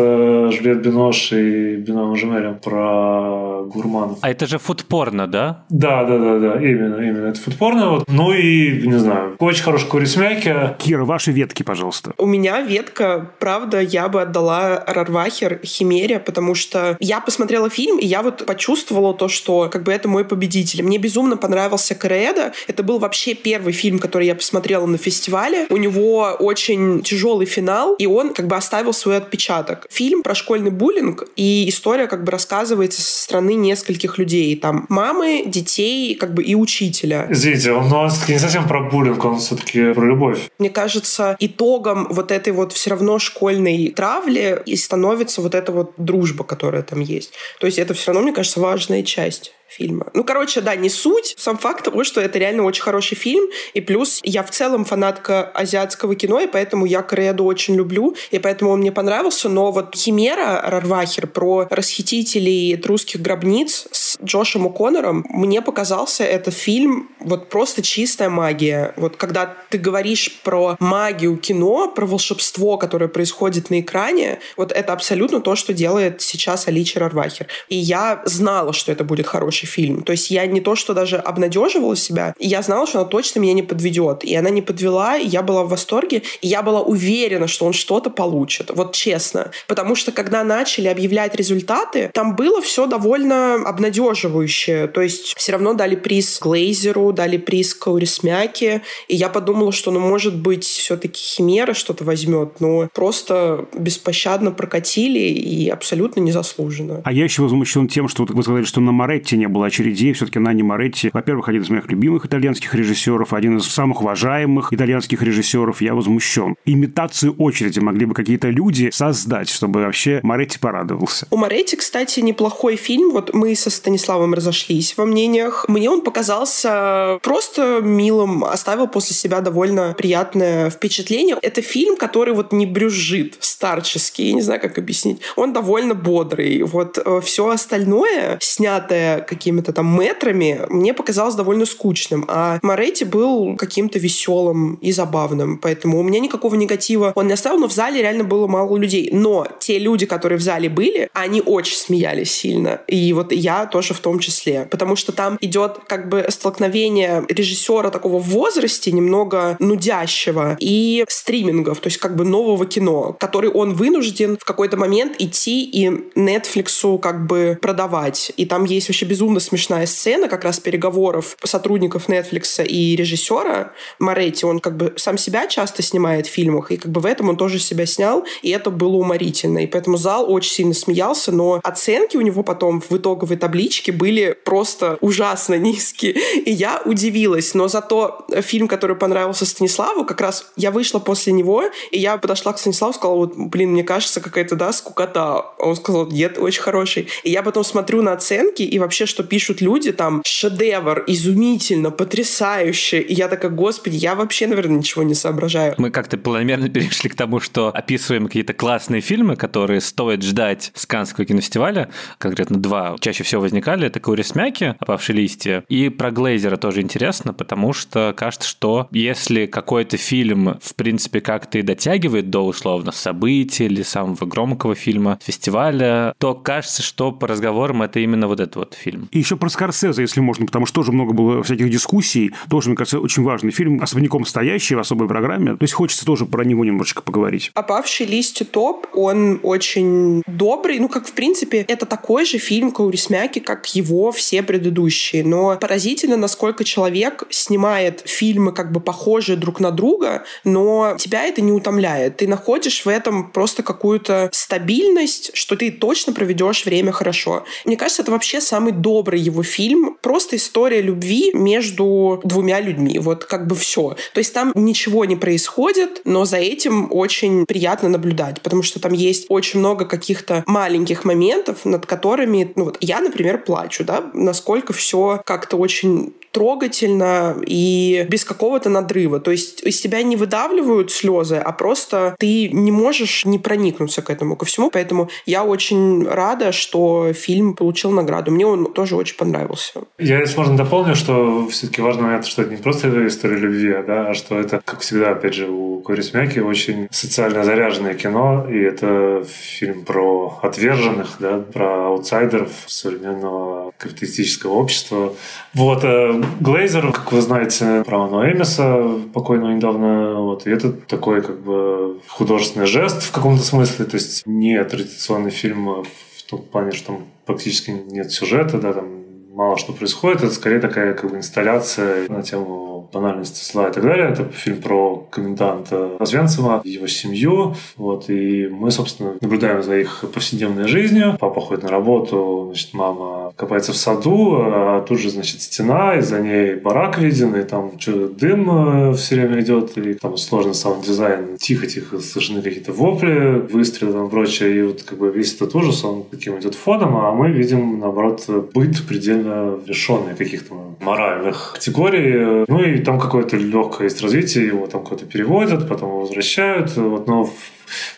Жюльет Бинош и Бином Жемерем про гурман а это же фудпорно, да? Да, да, да, да, именно, именно. Это фудпорно. Вот. Ну и, не знаю, очень хороший курисмяки. Кира, ваши ветки, пожалуйста. У меня ветка, правда, я бы отдала Рарвахер Химере, потому что я посмотрела фильм, и я вот почувствовала то, что как бы это мой победитель. Мне безумно понравился Креда. Это был вообще первый фильм, который я посмотрела на фестивале. У него очень тяжелый финал, и он как бы оставил свой отпечаток. Фильм про школьный буллинг, и история как бы рассказывается со стороны нескольких нескольких людей. Там мамы, детей, как бы и учителя. Извините, он, он все-таки не совсем про буллинг, он все-таки про любовь. Мне кажется, итогом вот этой вот все равно школьной травли и становится вот эта вот дружба, которая там есть. То есть это все равно, мне кажется, важная часть фильма. Ну, короче, да, не суть. Сам факт того, что это реально очень хороший фильм. И плюс я в целом фанатка азиатского кино, и поэтому я Кореду очень люблю, и поэтому он мне понравился. Но вот «Химера» Рарвахер про расхитителей русских гробниц Джошем О'Коннором, мне показался этот фильм вот просто чистая магия. Вот когда ты говоришь про магию кино, про волшебство, которое происходит на экране, вот это абсолютно то, что делает сейчас Аличи Рарвахер. И я знала, что это будет хороший фильм. То есть я не то, что даже обнадеживала себя, я знала, что она точно меня не подведет. И она не подвела, и я была в восторге, и я была уверена, что он что-то получит. Вот честно. Потому что когда начали объявлять результаты, там было все довольно обнадеживающее. То есть все равно дали приз Глейзеру, дали приз Каурисмяке, и я подумала, что, ну, может быть, все-таки Химера что-то возьмет, но просто беспощадно прокатили и абсолютно незаслуженно. А я еще возмущен тем, что вы сказали, что на Моретти не было очередей. Все-таки Нанни Моретти, во-первых, один из моих любимых итальянских режиссеров, один из самых уважаемых итальянских режиссеров. Я возмущен. Имитацию очереди могли бы какие-то люди создать, чтобы вообще Моретти порадовался. У Моретти, кстати, неплохой фильм. Вот мы со Станиславом Станиславом разошлись во мнениях. Мне он показался просто милым, оставил после себя довольно приятное впечатление. Это фильм, который вот не брюзжит, старческий, я не знаю, как объяснить. Он довольно бодрый. Вот э, все остальное, снятое какими-то там метрами, мне показалось довольно скучным. А Моретти был каким-то веселым и забавным. Поэтому у меня никакого негатива он не оставил, но в зале реально было мало людей. Но те люди, которые в зале были, они очень смеялись сильно. И вот я тоже в том числе. Потому что там идет как бы столкновение режиссера такого в возрасте, немного нудящего, и стримингов, то есть как бы нового кино, который он вынужден в какой-то момент идти и Netflix как бы продавать. И там есть вообще безумно смешная сцена как раз переговоров сотрудников Netflix и режиссера Моретти. Он как бы сам себя часто снимает в фильмах, и как бы в этом он тоже себя снял, и это было уморительно. И поэтому зал очень сильно смеялся, но оценки у него потом в итоговой табличке были просто ужасно низкие. И я удивилась. Но зато фильм, который понравился Станиславу, как раз я вышла после него, и я подошла к Станиславу сказала, вот, блин, мне кажется, какая-то, да, скукота. Он сказал, нет, очень хороший. И я потом смотрю на оценки, и вообще, что пишут люди, там, шедевр, изумительно, потрясающе. И я такая, господи, я вообще, наверное, ничего не соображаю. Мы как-то планомерно перешли к тому, что описываем какие-то классные фильмы, которые стоит ждать с Каннского кинофестиваля. Конкретно два чаще всего возникали. Это «Курисмяки», «Опавшие листья». И про Глейзера тоже интересно, потому что кажется, что если какой-то фильм, в принципе, как-то и дотягивает до условно событий или самого громкого фильма фестиваля, то кажется, что по разговорам это именно вот этот вот фильм. И еще про Скорсезе, если можно, потому что тоже много было всяких дискуссий. Тоже, мне кажется, очень важный фильм, особняком стоящий в особой программе. То есть хочется тоже про него немножечко поговорить. «Опавший листья топ», он очень добрый. Ну, как, в принципе, это такой же фильм Каурисмяки, как его все предыдущие. Но поразительно, насколько человек снимает фильмы как бы похожие друг на друга, но тебя это не утомляет. Ты находишь в этом просто какую-то стабильность, что ты точно проведешь время хорошо. Мне кажется, это вообще самый добрый его фильм. Просто история любви между двумя людьми. Вот как бы все. То есть там ничего не происходит, но за этим очень приятно наблюдать, потому что там есть очень много каких-то маленьких моментов, над которыми, ну вот я, например, плачу, да, насколько все как-то очень трогательно и без какого-то надрыва. То есть из тебя не выдавливают слезы, а просто ты не можешь не проникнуться к этому, ко всему. Поэтому я очень рада, что фильм получил награду. Мне он тоже очень понравился. Я, если можно, дополню, что все-таки важный момент, что это не просто история любви, да, а что это, как всегда, опять же, у Смяки очень социально заряженное кино, и это фильм про отверженных, да, про аутсайдеров современного капиталистического общества. Вот, э, Глейзер, как вы знаете, по роману Эмиса, покойного недавно, вот, и это такой как бы художественный жест в каком-то смысле, то есть не традиционный фильм в том плане, что там практически нет сюжета, да, там мало что происходит, это скорее такая как бы инсталляция на тему банальности зла и так далее. Это фильм про коменданта Освенцима, его семью. Вот, и мы, собственно, наблюдаем за их повседневной жизнью. Папа ходит на работу, значит, мама копается в саду, а тут же, значит, стена, и за ней барак виден, и там что дым э, все время идет, и там сложный саунд-дизайн. Тихо-тихо слышны какие-то вопли, выстрелы там прочее, и вот как бы весь этот ужас, он таким идет фоном, а мы видим, наоборот, быт предельно лишенный каких-то моральных категорий. Ну и там какое-то легкое есть развитие, его там куда-то переводят, потом его возвращают. Вот, но в,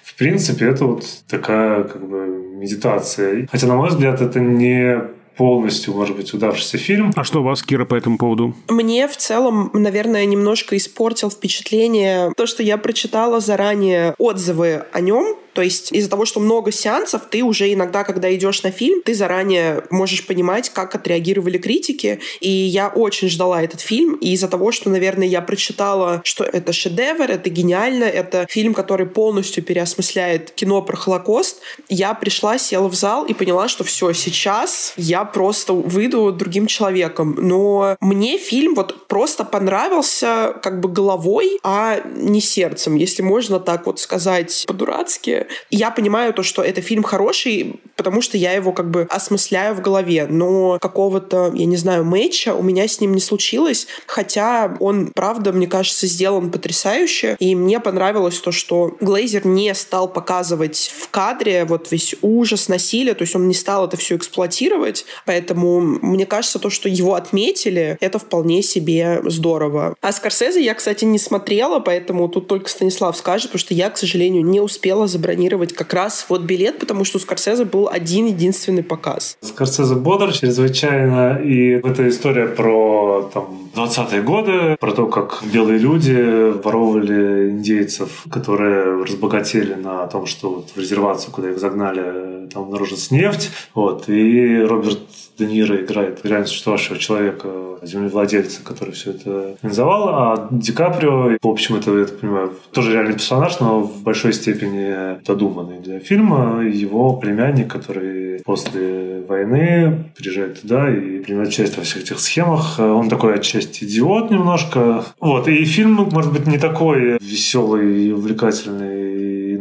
в принципе это вот такая как бы медитация. Хотя, на мой взгляд, это не полностью, может быть, удавшийся фильм. А что у вас, Кира, по этому поводу? Мне в целом, наверное, немножко испортил впечатление то, что я прочитала заранее отзывы о нем, то есть из-за того, что много сеансов, ты уже иногда, когда идешь на фильм, ты заранее можешь понимать, как отреагировали критики. И я очень ждала этот фильм. И из-за того, что, наверное, я прочитала, что это шедевр, это гениально, это фильм, который полностью переосмысляет кино про Холокост, я пришла, села в зал и поняла, что все, сейчас я просто выйду другим человеком. Но мне фильм вот просто понравился как бы головой, а не сердцем, если можно так вот сказать по-дурацки. Далее. Я понимаю то, что это фильм хороший, потому что я его как бы осмысляю в голове, но какого-то, я не знаю, матча у меня с ним не случилось, хотя он, правда, мне кажется, сделан потрясающе, и мне понравилось то, что Глейзер не стал показывать в кадре вот весь ужас, насилие, то есть он не стал это все эксплуатировать, поэтому мне кажется, то, что его отметили, это вполне себе здорово. А Скорсезе я, кстати, не смотрела, поэтому тут только Станислав скажет, потому что я, к сожалению, не успела забронировать как раз вот билет, потому что у Скорсезе был один единственный показ. Скорсезе бодр чрезвычайно, и это история про там 20-е годы, про то, как белые люди воровали индейцев, которые разбогатели на том, что вот в резервацию, куда их загнали, там обнаружилась нефть. Вот, и Роберт Де Ниро играет реально существовавшего человека, землевладельца, который все это организовал, а Ди Каприо, в общем, это, я так понимаю, тоже реальный персонаж, но в большой степени додуманный для фильма. Его племянник, который после войны приезжает туда и принимает участие во всех этих схемах. Он такой отчасти идиот немножко. Вот, и фильм, может быть, не такой веселый и увлекательный,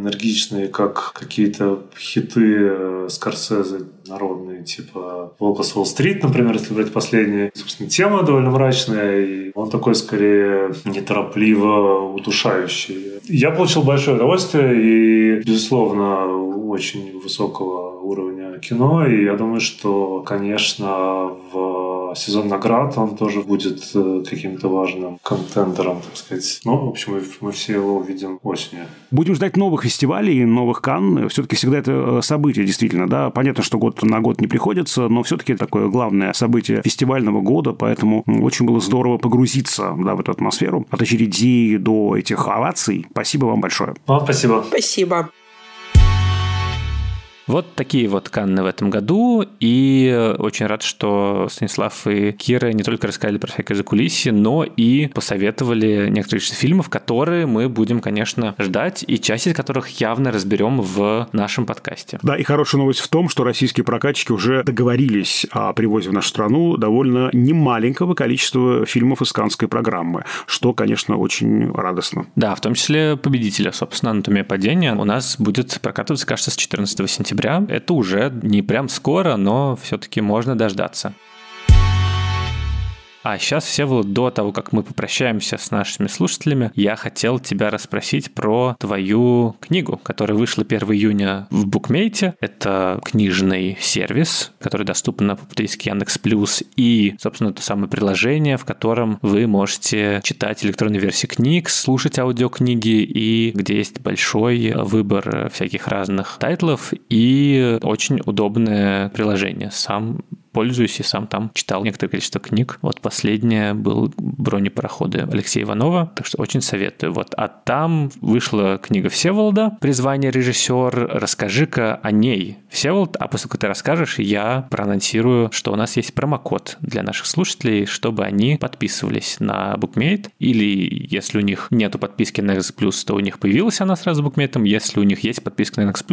и энергичный, как какие-то хиты э, Скорсезе народные, типа «Волка с Уолл-стрит», например, если брать последние. Собственно, тема довольно мрачная, и он такой, скорее, неторопливо удушающий. Я получил большое удовольствие и, безусловно, очень высокого уровня кино, и я думаю, что, конечно, в сезон наград, он тоже будет э, каким-то важным контендером, так сказать. Ну, в общем, мы все его увидим осенью. Будем ждать новых фестивалей, новых кан. Все-таки всегда это э, событие, действительно, да. Понятно, что год на год не приходится, но все-таки такое главное событие фестивального года, поэтому очень было здорово погрузиться да, в эту атмосферу. От очередей до этих оваций. Спасибо вам большое. Вам спасибо. Спасибо. Вот такие вот Канны в этом году, и очень рад, что Станислав и Кира не только рассказали про всякое закулисье, но и посоветовали некоторые фильмов, которые мы будем, конечно, ждать, и часть из которых явно разберем в нашем подкасте. Да, и хорошая новость в том, что российские прокатчики уже договорились о привозе в нашу страну довольно немаленького количества фильмов из каннской программы, что, конечно, очень радостно. Да, в том числе победителя, собственно, «Анатомия падения» у нас будет прокатываться, кажется, с 14 сентября октября. Это уже не прям скоро, но все-таки можно дождаться. А сейчас, все до того, как мы попрощаемся с нашими слушателями, я хотел тебя расспросить про твою книгу, которая вышла 1 июня в Букмейте. Это книжный сервис, который доступен на по-путейски Яндекс Плюс, и, собственно, то самое приложение, в котором вы можете читать электронные версии книг, слушать аудиокниги, и где есть большой выбор всяких разных тайтлов и очень удобное приложение. Сам пользуюсь и сам там читал некоторое количество книг. Вот последнее был «Бронепароходы» Алексея Иванова, так что очень советую. Вот, а там вышла книга Всеволода «Призвание режиссер». Расскажи-ка о ней, Всеволод, а как ты расскажешь, я проанонсирую, что у нас есть промокод для наших слушателей, чтобы они подписывались на Bookmate, или если у них нету подписки на X+, то у них появилась она сразу с Bookmate, если у них есть подписка на X+,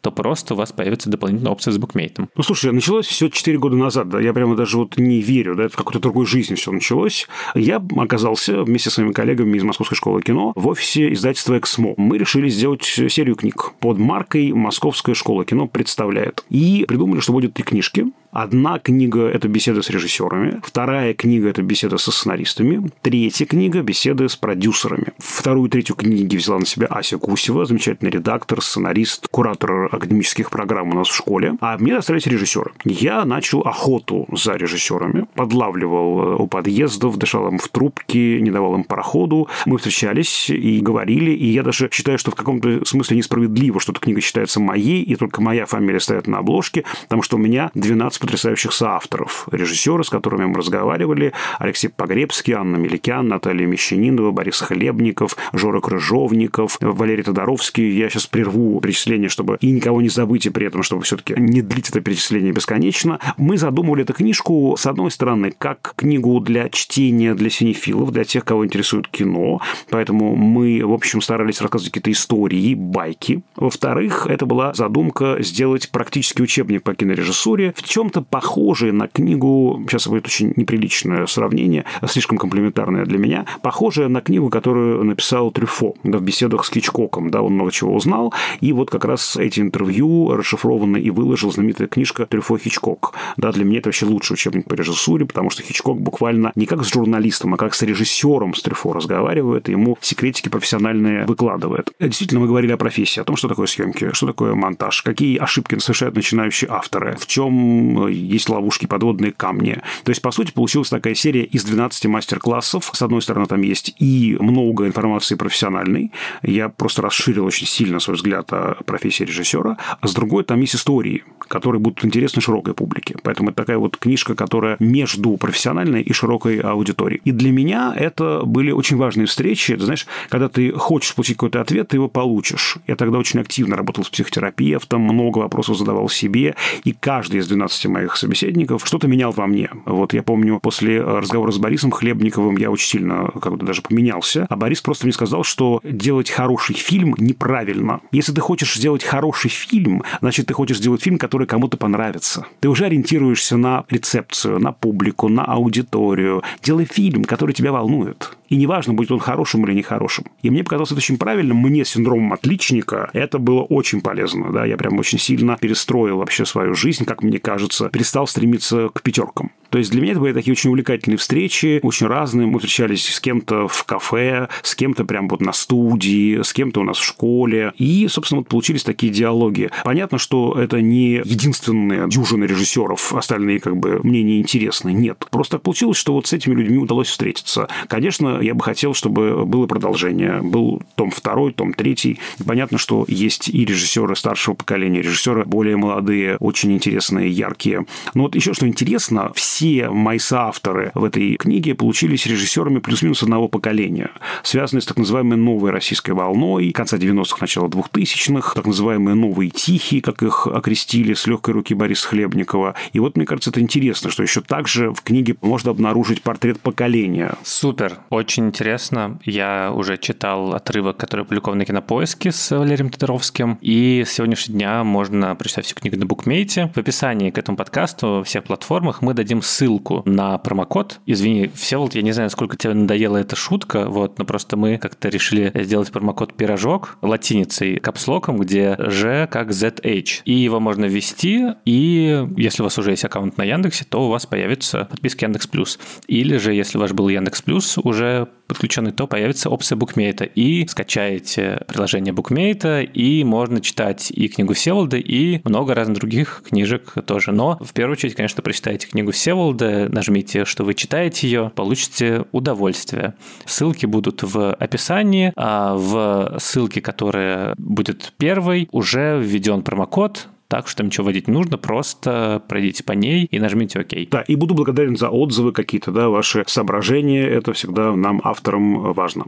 то просто у вас появится дополнительная опция с Bookmate. Ну, слушай, началось все 4 года да, я прямо даже вот не верю, да, это в какой-то другой жизни все началось. Я оказался вместе со своими коллегами из Московской школы кино в офисе издательства «Эксмо». Мы решили сделать серию книг под маркой «Московская школа кино представляет». И придумали, что будет три книжки. Одна книга – это беседа с режиссерами, вторая книга – это беседа со сценаристами, третья книга – беседы с продюсерами. Вторую и третью книги взяла на себя Ася Кусева, замечательный редактор, сценарист, куратор академических программ у нас в школе. А мне достались режиссеры. Я начал охоту за режиссерами, подлавливал э, у подъездов, дышал им в трубки, не давал им проходу. Мы встречались и говорили, и я даже считаю, что в каком-то смысле несправедливо, что эта книга считается моей, и только моя фамилия стоит на обложке, потому что у меня 12 потрясающих соавторов, режиссеры, с которыми мы разговаривали, Алексей Погребский, Анна Меликян, Наталья Мещанинова, Борис Хлебников, Жора Крыжовников, Валерий Тодоровский. Я сейчас прерву перечисление, чтобы и никого не забыть, и при этом, чтобы все-таки не длить это перечисление бесконечно. Мы задумывали эту книжку, с одной стороны, как книгу для чтения для синефилов, для тех, кого интересует кино, поэтому мы, в общем, старались рассказывать какие-то истории, байки. Во-вторых, это была задумка сделать практический учебник по кинорежиссуре. В чем чем-то похожее на книгу, сейчас будет очень неприличное сравнение, слишком комплиментарное для меня, похожее на книгу, которую написал Трюфо да, в беседах с Хичкоком. Да, он много чего узнал, и вот как раз эти интервью расшифрованы и выложил знаменитая книжка Трюфо Хичкок. Да, для меня это вообще лучший учебник по режиссуре, потому что Хичкок буквально не как с журналистом, а как с режиссером с Трюфо разговаривает, и ему секретики профессиональные выкладывает. Действительно, мы говорили о профессии, о том, что такое съемки, что такое монтаж, какие ошибки совершают начинающие авторы, в чем есть ловушки, подводные камни. То есть, по сути, получилась такая серия из 12 мастер-классов. С одной стороны, там есть и много информации профессиональной. Я просто расширил очень сильно свой взгляд о профессии режиссера. А с другой, там есть истории, которые будут интересны широкой публике. Поэтому это такая вот книжка, которая между профессиональной и широкой аудиторией. И для меня это были очень важные встречи. Ты знаешь, когда ты хочешь получить какой-то ответ, ты его получишь. Я тогда очень активно работал с психотерапевтом, много вопросов задавал себе, и каждый из 12 моих собеседников что-то менял во мне. Вот я помню, после разговора с Борисом Хлебниковым я очень сильно как бы даже поменялся, а Борис просто мне сказал, что делать хороший фильм неправильно. Если ты хочешь сделать хороший фильм, значит, ты хочешь сделать фильм, который кому-то понравится. Ты уже ориентируешься на рецепцию, на публику, на аудиторию. Делай фильм, который тебя волнует. И неважно, будет он хорошим или нехорошим. И мне показалось это очень правильно. Мне синдромом отличника это было очень полезно. Да? Я прям очень сильно перестроил вообще свою жизнь, как мне кажется, перестал стремиться к пятеркам. То есть для меня это были такие очень увлекательные встречи, очень разные. Мы встречались с кем-то в кафе, с кем-то прям вот на студии, с кем-то у нас в школе. И, собственно, вот получились такие диалоги. Понятно, что это не единственные дюжины режиссеров, остальные как бы мне не интересны. Нет. Просто так получилось, что вот с этими людьми удалось встретиться. Конечно, я бы хотел, чтобы было продолжение. Был том второй, том третий. понятно, что есть и режиссеры старшего поколения, режиссеры более молодые, очень интересные, яркие. Но вот еще что интересно, все мои соавторы в этой книге получились режиссерами плюс-минус одного поколения, связанные с так называемой новой российской волной конца 90-х, начала 2000-х, так называемые новые тихие, как их окрестили с легкой руки Бориса Хлебникова. И вот, мне кажется, это интересно, что еще также в книге можно обнаружить портрет поколения. Супер, очень интересно. Я уже читал отрывок, который опубликован на Кинопоиске с Валерием Тодоровским, и с сегодняшнего дня можно прочитать всю книгу на букмейте. В описании к этому подкасту во всех платформах мы дадим ссылку на промокод. Извини, Всеволод, я не знаю, насколько тебе надоела эта шутка, вот, но просто мы как-то решили сделать промокод «Пирожок» латиницей, капслоком, где «Ж» как «ZH». И его можно ввести, и если у вас уже есть аккаунт на Яндексе, то у вас появится подписка Яндекс Плюс. Или же, если ваш был Яндекс Плюс уже подключенный, то появится опция букмейта. И скачаете приложение букмейта, и можно читать и книгу Всеволода, и много разных других книжек тоже. Но в первую очередь, конечно, прочитайте книгу Всеволода, нажмите, что вы читаете ее, получите удовольствие. Ссылки будут в описании, а в ссылке, которая будет первой, уже введен промокод, так что ничего вводить не нужно, просто пройдите по ней и нажмите ОК. Да, и буду благодарен за отзывы какие-то, да, ваши соображения, это всегда нам, авторам, важно.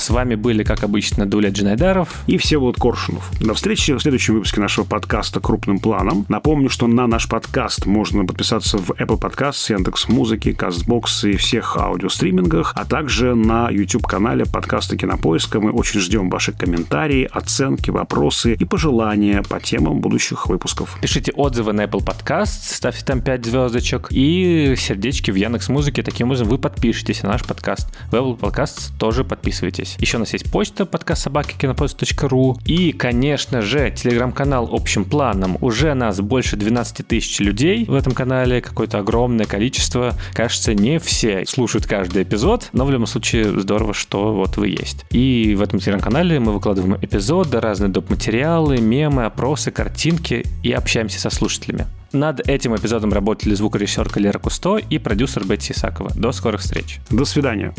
С вами были, как обычно, Дуля Джинайдаров и Всеволод Коршунов. До встречи в следующем выпуске нашего подкаста «Крупным планом». Напомню, что на наш подкаст можно подписаться в Apple Podcasts, Яндекс Музыки, CastBox и всех аудиостримингах, а также на YouTube-канале подкаста Кинопоиска. Мы очень ждем ваши комментарии, оценки, вопросы и пожелания по темам будущих выпусков. Пишите отзывы на Apple Podcast, ставьте там 5 звездочек и сердечки в Яндекс Музыке. Таким образом вы подпишетесь на наш подкаст. В Apple Podcast тоже подписывайтесь здесь. Еще у нас есть почта подкаст собаки кинопоиск.ру и, конечно же, телеграм-канал общим планом. Уже нас больше 12 тысяч людей в этом канале, какое-то огромное количество. Кажется, не все слушают каждый эпизод, но в любом случае здорово, что вот вы есть. И в этом телеграм-канале мы выкладываем эпизоды, разные доп. материалы, мемы, опросы, картинки и общаемся со слушателями. Над этим эпизодом работали звукорежиссер Лера Кусто и продюсер Бетти Исакова. До скорых встреч. До свидания.